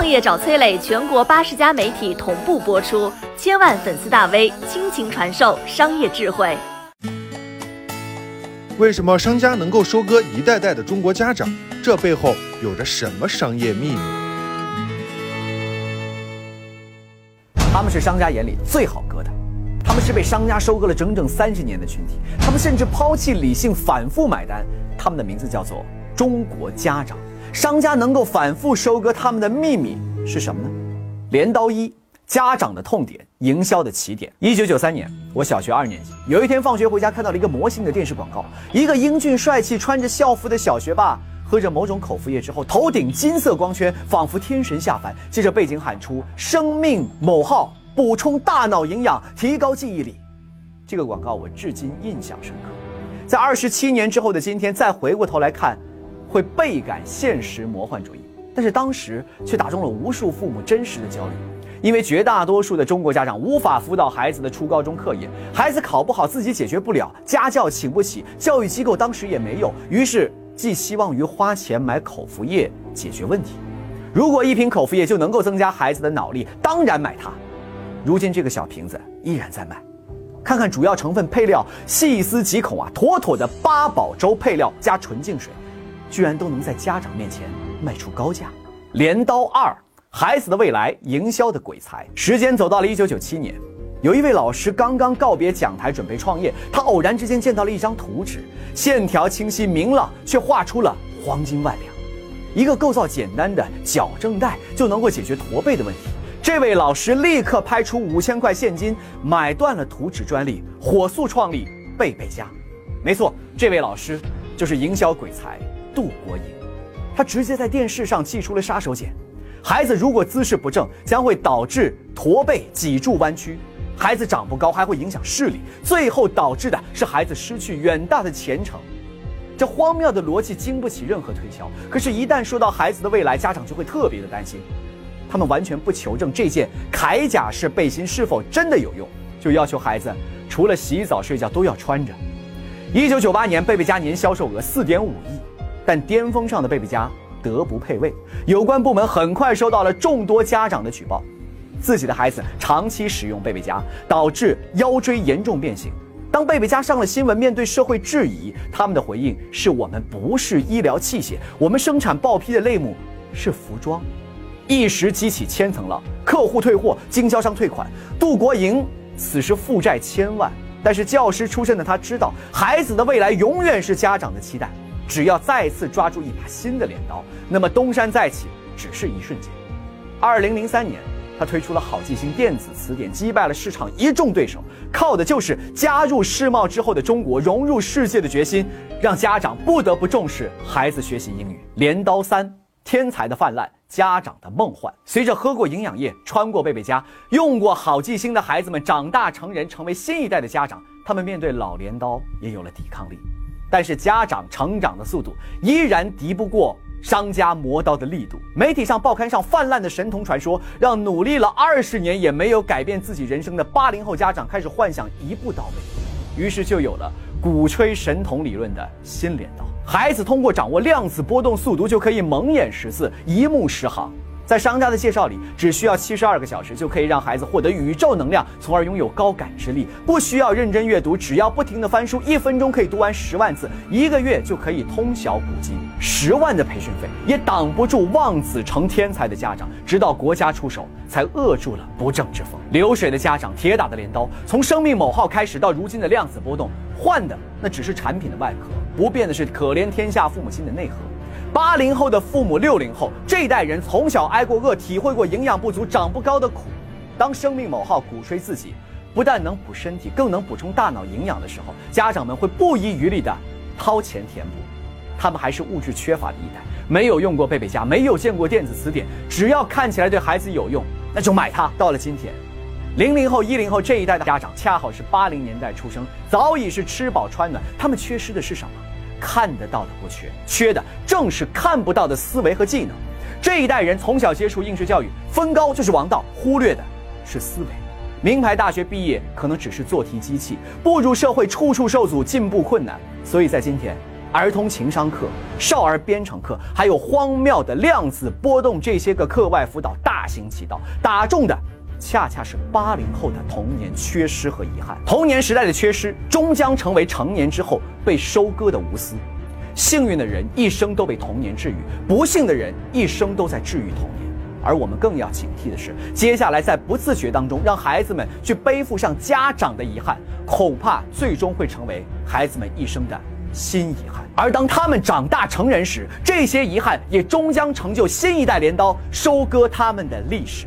创业找崔磊，全国八十家媒体同步播出，千万粉丝大 V 倾情传授商业智慧。为什么商家能够收割一代代的中国家长？这背后有着什么商业秘密？他们是商家眼里最好割的，他们是被商家收割了整整三十年的群体，他们甚至抛弃理性，反复买单。他们的名字叫做中国家长。商家能够反复收割他们的秘密是什么呢？镰刀一。家长的痛点，营销的起点。一九九三年，我小学二年级，有一天放学回家，看到了一个模型的电视广告，一个英俊帅气、穿着校服的小学霸，喝着某种口服液之后，头顶金色光圈，仿佛天神下凡。接着背景喊出“生命某号”，补充大脑营养，提高记忆力。这个广告我至今印象深刻。在二十七年之后的今天，再回过头来看，会倍感现实魔幻主义。但是当时却打中了无数父母真实的焦虑。因为绝大多数的中国家长无法辅导孩子的初高中课业，孩子考不好自己解决不了，家教请不起，教育机构当时也没有，于是寄希望于花钱买口服液解决问题。如果一瓶口服液就能够增加孩子的脑力，当然买它。如今这个小瓶子依然在卖，看看主要成分配料，细思极恐啊！妥妥的八宝粥配料加纯净水，居然都能在家长面前卖出高价。镰刀二。孩子的未来，营销的鬼才。时间走到了一九九七年，有一位老师刚刚告别讲台，准备创业。他偶然之间见到了一张图纸，线条清晰明朗，却画出了黄金万两。一个构造简单的矫正带就能够解决驼背的问题。这位老师立刻拍出五千块现金，买断了图纸专利，火速创立贝贝家。没错，这位老师就是营销鬼才杜国营。他直接在电视上祭出了杀手锏。孩子如果姿势不正，将会导致驼背、脊柱弯曲；孩子长不高，还会影响视力，最后导致的是孩子失去远大的前程。这荒谬的逻辑经不起任何推敲。可是，一旦说到孩子的未来，家长就会特别的担心。他们完全不求证这件铠甲式背心是否真的有用，就要求孩子除了洗澡睡觉都要穿着。一九九八年，贝贝佳年销售额四点五亿，但巅峰上的贝贝佳。德不配位，有关部门很快收到了众多家长的举报，自己的孩子长期使用贝贝佳，导致腰椎严重变形。当贝贝佳上了新闻，面对社会质疑，他们的回应是我们不是医疗器械，我们生产报批的类目是服装，一时激起千层浪，客户退货，经销商退款，杜国营此时负债千万，但是教师出身的他知道，孩子的未来永远是家长的期待。只要再次抓住一把新的镰刀，那么东山再起只是一瞬间。二零零三年，他推出了好记星电子词典，击败了市场一众对手，靠的就是加入世贸之后的中国融入世界的决心，让家长不得不重视孩子学习英语。镰刀三，天才的泛滥，家长的梦幻。随着喝过营养液、穿过贝贝佳、用过好记星的孩子们长大成人，成为新一代的家长，他们面对老镰刀也有了抵抗力。但是家长成长的速度依然敌不过商家磨刀的力度。媒体上、报刊上泛滥的神童传说，让努力了二十年也没有改变自己人生的八零后家长开始幻想一步到位，于是就有了鼓吹神童理论的新镰刀。孩子通过掌握量子波动速读就可以蒙眼识字、一目十行。在商家的介绍里，只需要七十二个小时就可以让孩子获得宇宙能量，从而拥有高感知力。不需要认真阅读，只要不停的翻书，一分钟可以读完十万字，一个月就可以通晓古今。十万的培训费也挡不住望子成天才的家长，直到国家出手才扼住了不正之风。流水的家长，铁打的镰刀，从生命某号开始到如今的量子波动，换的那只是产品的外壳，不变的是可怜天下父母心的内核。八零后的父母，六零后这一代人从小挨过饿，体会过营养不足、长不高的苦。当生命某号鼓吹自己不但能补身体，更能补充大脑营养的时候，家长们会不遗余力地掏钱填补。他们还是物质缺乏的一代，没有用过贝贝佳，没有见过电子词典，只要看起来对孩子有用，那就买它。到了今天，零零后、一零后这一代的家长，恰好是八零年代出生，早已是吃饱穿暖。他们缺失的是什么？看得到的不缺，缺的正是看不到的思维和技能。这一代人从小接触应试教育，分高就是王道，忽略的是思维。名牌大学毕业可能只是做题机器，步入社会处处受阻，进步困难。所以在今天，儿童情商课、少儿编程课，还有荒谬的量子波动这些个课外辅导大行其道，打中的恰恰是八零后的童年缺失和遗憾。童年时代的缺失，终将成为成年之后被收割的无私。幸运的人一生都被童年治愈，不幸的人一生都在治愈童年。而我们更要警惕的是，接下来在不自觉当中，让孩子们去背负上家长的遗憾，恐怕最终会成为孩子们一生的新遗憾。而当他们长大成人时，这些遗憾也终将成就新一代镰刀，收割他们的历史。